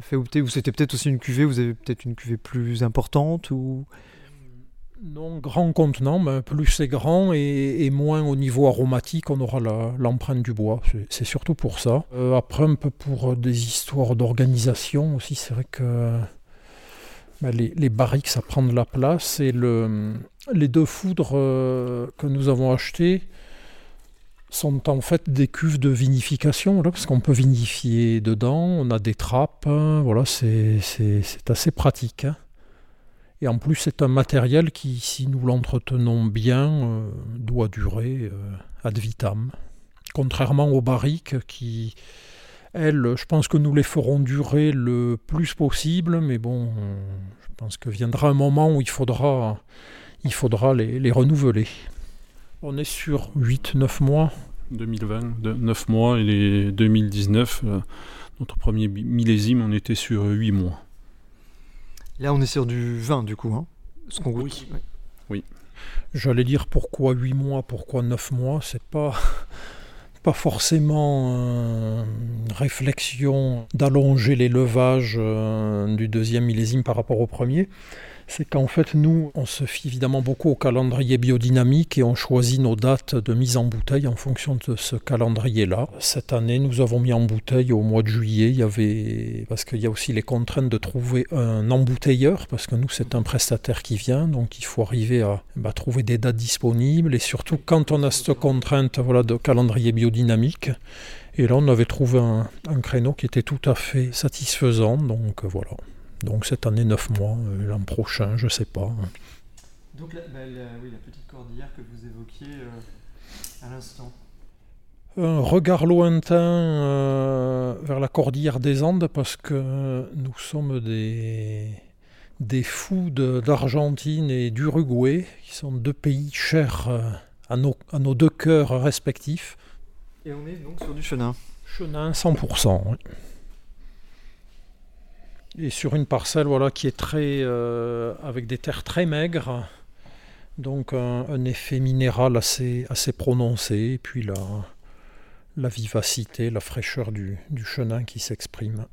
fait opter? Ou c'était peut-être aussi une cuvée Vous avez peut-être une cuvée plus importante ou? Non, grand contenant, mais plus c'est grand et, moins au niveau aromatique, on aura l'empreinte du bois. C'est surtout pour ça. Euh, après, un peu pour des histoires d'organisation aussi, c'est vrai que ben, les, barriques, ça prend de la place. Et le, les deux foudres euh, que nous avons achetées sont en fait des cuves de vinification, parce qu'on peut vinifier dedans. On a des trappes, hein, voilà, c'est assez pratique. Hein. Et en plus, c'est un matériel qui, si nous l'entretenons bien, euh, doit durer euh, ad vitam. Contrairement aux barriques qui, elles, je pense que nous les ferons durer le plus possible, mais bon, je pense que viendra un moment où il faudra, il faudra les, renouveler. On est sur 8-9 mois. 2020, 9 mois, et les 2019, euh, notre premier millésime, on était sur 8 mois. Là, on est sur du vin, du coup, hein, ce qu'on goûte. Oui. oui. J'allais dire pourquoi 8 mois, pourquoi 9 mois, c'est pas pas forcément une réflexion d'allonger les levages euh, du deuxième millésime par rapport au premier. C'est qu'en fait, nous, on se fie évidemment beaucoup au calendrier biodynamique et on choisit nos dates de mise en bouteille en fonction de ce calendrier-là. Cette année, nous avons mis en bouteille au mois de juillet. Il y avait, parce qu'il y a aussi les contraintes de trouver un embouteilleur, parce que nous, c'est un prestataire qui vient, donc il faut arriver à bah, trouver des dates disponibles et surtout quand on a cette contrainte voilà, de calendrier biodynamique. Et là, on avait trouvé un, un créneau qui était tout à fait satisfaisant, donc voilà. Donc cette année, 9 mois, euh, l'an prochain, je ne sais pas. Donc la, bah, la, oui, la petite cordillère que vous évoquiez euh, à l'instant. Un regard lointain euh, vers la cordillère des Andes parce que nous sommes des, des fous d'Argentine et d'Uruguay, qui sont deux pays chers à, nos, à nos deux cœurs respectifs. Et on est donc sur du chenin. Chenin 100%. Oui et sur une parcelle voilà, qui est très, euh, avec des terres très maigres, donc un, un, effet minéral assez, assez prononcé, et puis la, la vivacité, la fraîcheur du, du chenin qui s'exprime.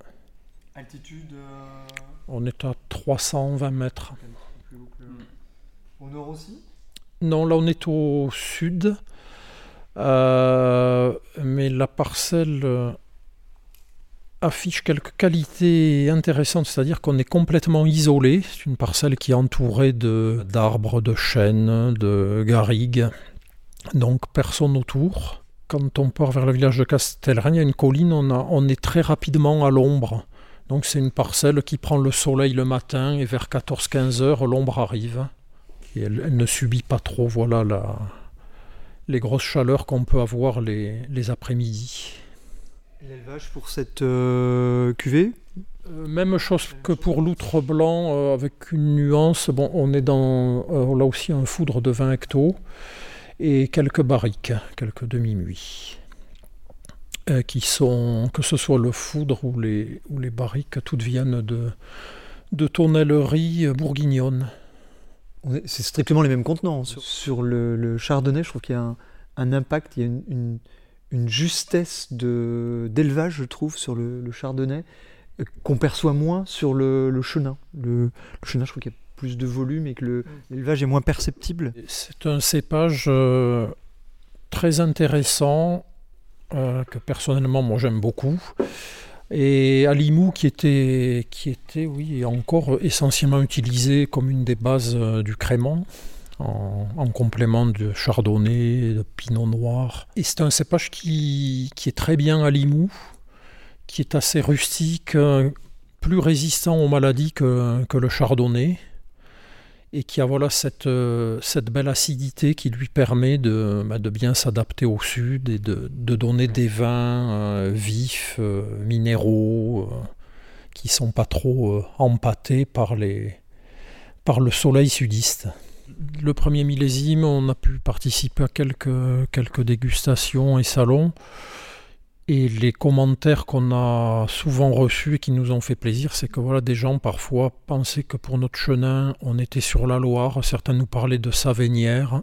Altitude euh... On est à 320 mètres. Plus haut que... Au nord aussi? Non, là on est au sud, euh, mais la parcelle affiche quelques qualités intéressantes, c'est-à-dire qu'on est complètement isolé. C'est une parcelle qui est entourée d'arbres, de, chênes, de garrigues, donc personne autour. Quand on part vers le village de Castelraine, il une colline, on, est très rapidement à l'ombre. Donc c'est une parcelle qui prend le soleil le matin et vers 14-15 heures, l'ombre arrive. Et elle, ne subit pas trop voilà, les grosses chaleurs qu'on peut avoir les après-midi. L'élevage pour cette euh, cuvée? Euh, Même chose que pour l'outre blanc, euh, avec une nuance. Bon, on est dans euh, là aussi un foudre de 20 hectos et quelques barriques, quelques demi-muits. Euh, qui sont, que ce soit le foudre ou les, ou les barriques, toutes viennent de, de tonnellerie bourguignonne. C'est strictement les mêmes contenants. Sur, sur le, le, chardonnay, je trouve qu'il y a un, un, impact, il y a une, une une justesse d'élevage, je trouve, sur le, le chardonnay, euh, qu'on perçoit moins sur le, le chenin. Le, chenin, je trouve qu'il y a plus de volume et que l'élevage est moins perceptible. C'est un cépage euh, très intéressant, euh, que personnellement, moi, j'aime beaucoup. Et à Limoux, qui était, qui était, oui, encore essentiellement utilisé comme une des bases du crément en, en, complément de chardonnay, de pinot noir. Et c'est un cépage qui, qui, est très bien à Limoux, qui est assez rustique, plus résistant aux maladies que, que le chardonnay, et qui a voilà cette, cette belle acidité qui lui permet de, de bien s'adapter au sud et de, de, donner des vins euh, vifs, euh, minéraux, euh, qui sont pas trop empâtés par, les, par le soleil sudiste le premier millésime, on a pu participer à quelques, dégustations et salons. Et les commentaires qu'on a souvent reçus et qui nous ont fait plaisir, c'est que voilà, des gens parfois pensaient que pour notre chenin, on était sur la Loire. Certains nous parlaient de Savénière.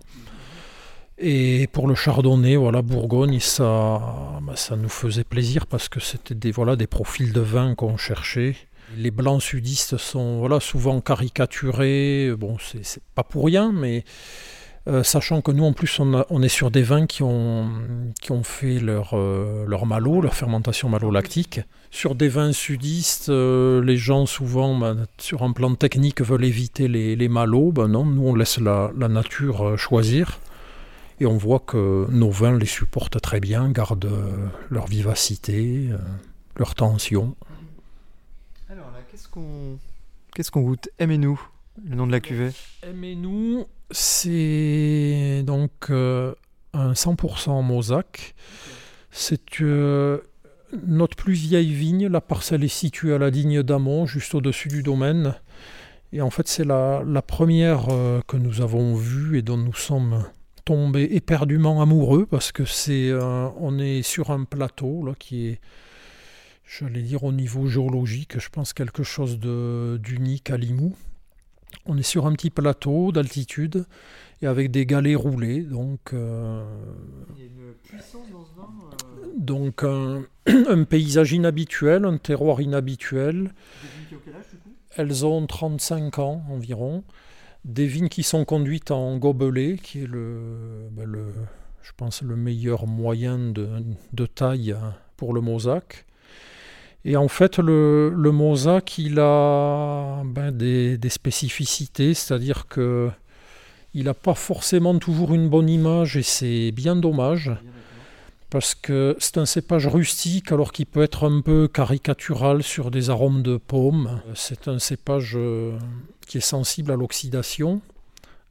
Et pour le chardonnay, voilà, Bourgogne, ça, bah, ça nous faisait plaisir parce que c'était des, voilà, des profils de vin qu'on cherchait. Les blancs sudistes sont voilà, souvent caricaturés, bon, c'est pas pour rien, mais euh, sachant que nous, en plus, on, est sur des vins qui ont, fait leur, euh, leur malo, leur fermentation malolactique. Sur des vins sudistes, euh, les gens, souvent, bah, sur un plan technique, veulent éviter les, les malos. Ben non, nous, on laisse la, nature euh, choisir. Et on voit que nos vins les supportent très bien, gardent leur vivacité, leur tension. Qu'est-ce qu'on qu'est-ce qu'on goûte? Aimez-nous, le nom de la cuvée. Aimez-nous, c'est donc euh, un 100% Mosaque. C'est euh, notre plus vieille vigne. La parcelle est située à la digne d'Amont, juste au-dessus du domaine. Et en fait, c'est la, la, première euh, que nous avons vue et dont nous sommes tombés éperdument amoureux parce que c'est on est sur un plateau là qui est j'allais dire au niveau géologique, je pense quelque chose d'unique à Limoux. On est sur un petit plateau d'altitude et avec des galets roulés, donc. Euh, Il y a une puissance dans ce vin euh... Donc un, un, paysage inhabituel, un terroir inhabituel. Qui ont quel âge, du coup? Elles ont 35 ans environ. Des vignes qui sont conduites en gobelet, qui est le, ben le je pense, le meilleur moyen de, de taille pour le mosaque. Et en fait, le, le il a ben, des, spécificités, c'est-à-dire que il n'a pas forcément toujours une bonne image et c'est bien dommage parce que c'est un cépage rustique alors qu'il peut être un peu caricatural sur des arômes de paume. C'est un cépage euh, qui est sensible à l'oxydation,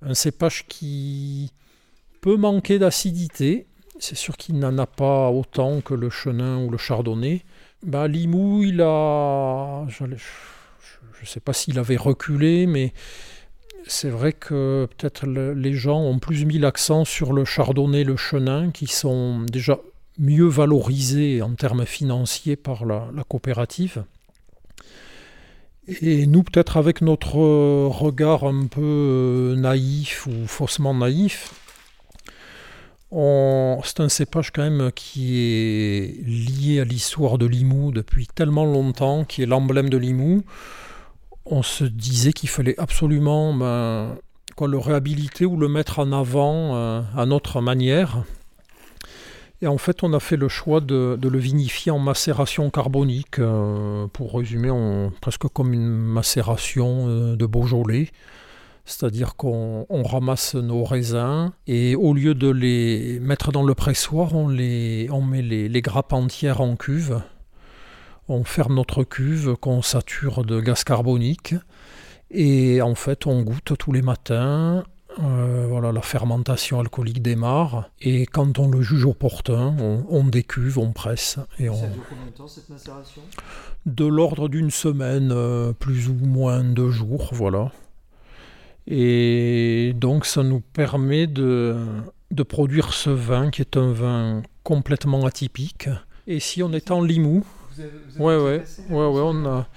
un cépage qui peut manquer d'acidité. C'est sûr qu'il n'en a pas autant que le chenin ou le chardonnay. Bah, Limoux, il a. Je ne sais pas s'il avait reculé, mais c'est vrai que peut-être les gens ont plus mis l'accent sur le chardonnay, le chenin, qui sont déjà mieux valorisés en termes financiers par la, coopérative. Et nous, peut-être avec notre regard un peu euh, naïf ou faussement naïf, c'est un cépage quand même qui est lié à l'histoire de Limoux depuis tellement longtemps, qui est l'emblème de Limoux on se disait qu'il fallait absolument ben, le réhabiliter ou le mettre en avant euh, à notre manière. Et en fait, on a fait le choix de, le vinifier en macération carbonique, euh, pour résumer, presque comme une macération euh, de Beaujolais. C'est-à-dire qu'on on ramasse nos raisins et au lieu de les mettre dans le pressoir, on, les, on met les, les grappes entières en cuve on ferme notre cuve qu'on sature de gaz carbonique et en fait on goûte tous les matins. Euh, voilà, la fermentation alcoolique démarre et quand on le juge opportun, on, on décuve, on presse. Et on... Ça dure combien de temps cette macération De l'ordre d'une semaine, euh, plus ou moins deux jours, voilà. Et donc ça nous permet de, de produire ce vin qui est un vin complètement atypique. Et si on est en Limoux, vous avez, vous Ouais, avez ouais, ouais, ouais, on a.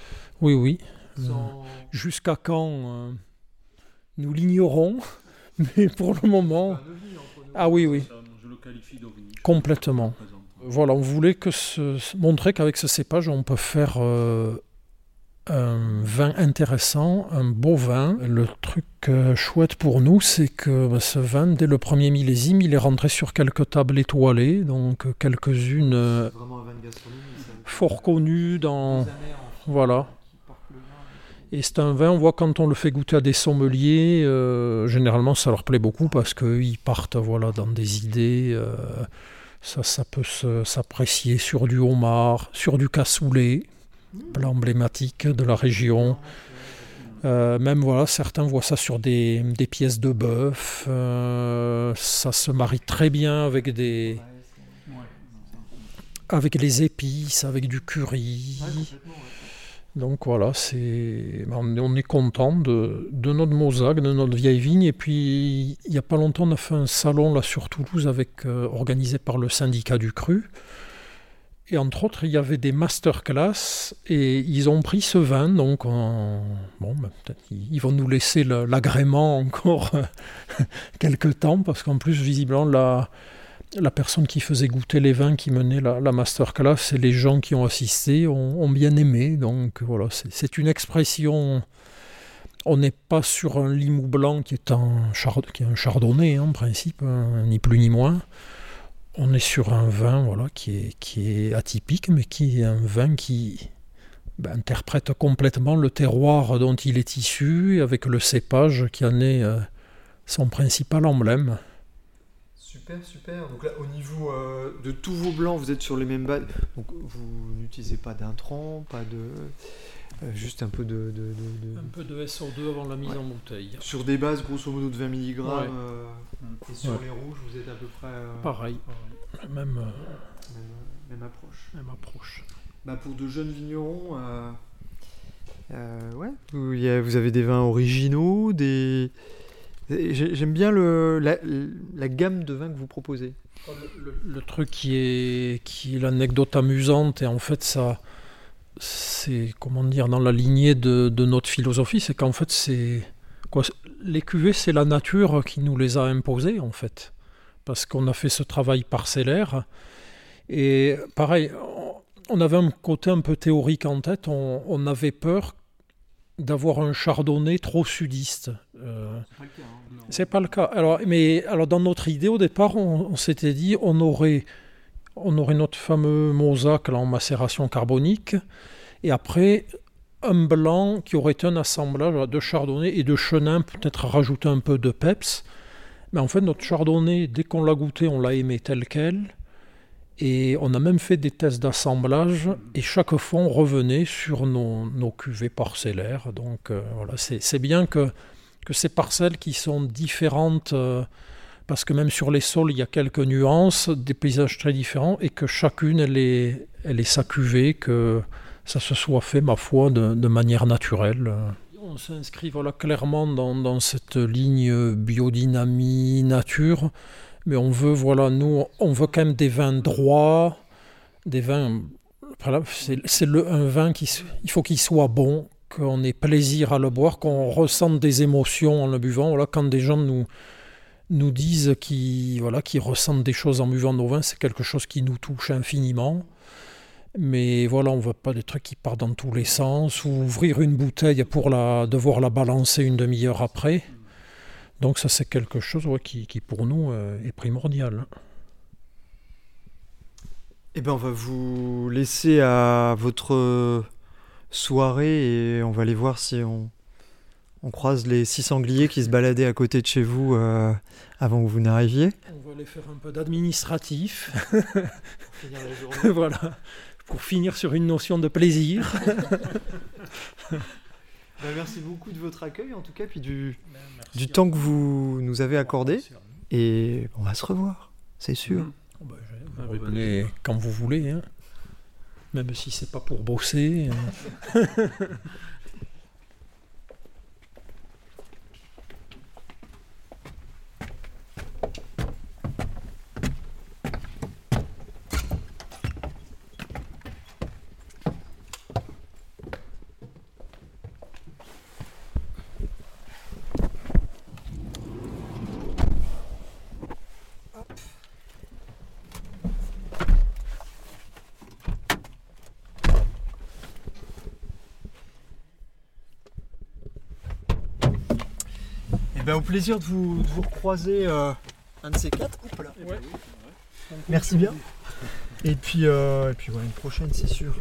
Oui, oui. sans- Jusqu'à quand euh, Nous l'ignorons, mais pour le moment. Nous. Ah oui, oui, Je le qualifie d'ovni. complètement. Voilà, on voulait que ce, montrer qu'avec ce cépage, on peut faire euh, un vin intéressant, un beau vin. Le truc euh, chouette pour nous, c'est que bah, ce vin, dès le premier millésime, il est rentré sur quelques tables étoilées, donc quelques-unes euh, fort connues dans. Voilà. Et c'est un vin, on voit quand on le fait goûter à des sommeliers, euh, généralement ça leur plaît beaucoup parce qu'ils partent voilà, dans des idées. euh, ça, ça peut s'apprécier sur du homard, sur du cassoulet, emblématique de la région. Euh, même voilà, certains voient ça sur des, des pièces de bœuf. euh, ça se marie très bien avec des, avec les épices, avec du curry. Donc voilà, c'est on est- on est content de, de notre mosaque, de notre vieille vigne. Et puis il n'y a pas longtemps, on a fait un salon là sur Toulouse avec, euh, organisé par le syndicat du cru. Et entre autres, il y avait des masterclass et ils ont pris ce vin. Donc en- bon, ben, ils vont nous laisser l'agrément encore quelques temps parce qu'en plus visiblement la la personne qui faisait goûter les vins, qui menait la, la masterclass, et les gens qui ont assisté ont, bien aimé. Donc voilà, c'est- c'est une expression. On n'est pas sur un limou blanc qui est un, chard- qui est un chardonnay, hein, en principe, hein, ni plus ni moins. On est sur un vin voilà, qui, est, qui est atypique, mais qui est un vin qui ben, interprète complètement le terroir dont il est issu, avec le cépage qui en est euh, son principal emblème. Super, super. Donc là, au niveau euh, de tous vos blancs, vous êtes sur les mêmes bases. Donc vous n'utilisez pas d'intrants, pas de. Euh, juste un peu de. de- de- de- Un peu de SO2 avant la mise Ouais. en bouteille. Sur des bases grosso modo de 20 mg. Ouais. euh, et sur Ouais. les rouges, vous êtes à peu près. euh, Pareil, même, euh, Même, même approche. même approche. Bah, pour de jeunes vignerons, euh, euh, ouais, vous, il y a- vous avez des vins originaux, des. J'aime bien le, la, la gamme de vins que vous proposez. Le, le- le truc qui est, qui est l'anecdote amusante, et en fait, ça, c'est, comment dire, dans la lignée de, de notre philosophie, c'est qu'en fait, c'est. Quoi, les cuvées, c'est la nature qui nous les a imposées, en fait. Parce qu'on a fait ce travail parcellaire. Et pareil, on- on avait un côté un peu théorique en tête. On, on avait peur d'avoir un chardonnay trop sudiste. Euh, c'est pas le cas. Alors, mais alors dans notre idée au départ, on, s'était dit on aurait, on aurait notre fameux mosaque en macération carbonique, et après un blanc qui aurait un assemblage de chardonnay et de chenin, peut-être rajouter un peu de peps. Mais en fait, notre chardonnay, dès qu'on l'a goûté, on l'a aimé tel quel. Et on a même fait des tests d'assemblage et chaque fois on revenait sur nos, cuvées parcellaires. Donc euh, voilà, c'est bien que, que ces parcelles qui sont différentes, euh, parce que même sur les sols il y a quelques nuances, des paysages très différents et que chacune elle est, elle est sa cuvée, que ça se soit fait, ma foi, de, manière naturelle. On s'inscrit voilà, clairement dans, dans cette ligne biodynamie nature mais on veut, voilà, nous, on veut quand même des vins droits, des vins. C'est un vin qui, il faut qu'il soit bon, qu'on ait plaisir à le boire, qu'on ressente des émotions en le buvant. Voilà, quand des gens nous, nous disent qu'ils voilà, ressentent des choses en buvant nos vins, c'est quelque chose qui nous touche infiniment. Mais voilà, on ne veut pas des trucs qui partent dans tous les sens, ou ouvrir une bouteille pour la, devoir la balancer une demi-heure après. Donc ça c'est quelque chose qui, pour nous euh, est primordial. Eh bien on va vous laisser à votre soirée et on va aller voir si on, on croise les six sangliers qui se baladaient à côté de chez vous euh, avant que vous n'arriviez. On va aller faire un peu d'administratif. voilà, pour finir sur une notion de plaisir. Bah, merci beaucoup de votre accueil en tout cas, puis du, du temps que vous nous avez accordé. Et on va se revoir, c'est sûr. Mmh. Oh, bah, revenez quand vous voulez, hein. même si c'est pas pour bosser. Plaisir de vous, de vous recroiser euh, un de ces quatre. Merci bien. Et puis, euh, et puis une prochaine, c'est sûr.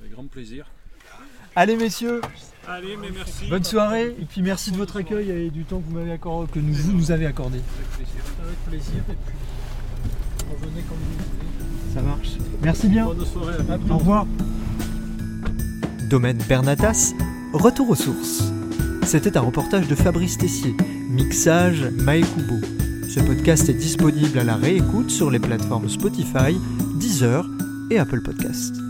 Avec grand plaisir. Allez, messieurs. Allez, mais merci. Bonne soirée. Et puis, merci de votre accueil et du temps que vous m'avez accordé, que nous, vous nous avez accordé. Avec plaisir. Avec plaisir. Et puis, revenez comme vous voulez. Ça marche. Merci bien. Bonne soirée. Au revoir. Domaine Bernatas, retour aux sources. C'était un reportage de Fabrice Tessier, mixage Maekubo. Ce podcast est disponible à la réécoute sur les plateformes Spotify, Deezer et Apple Podcasts.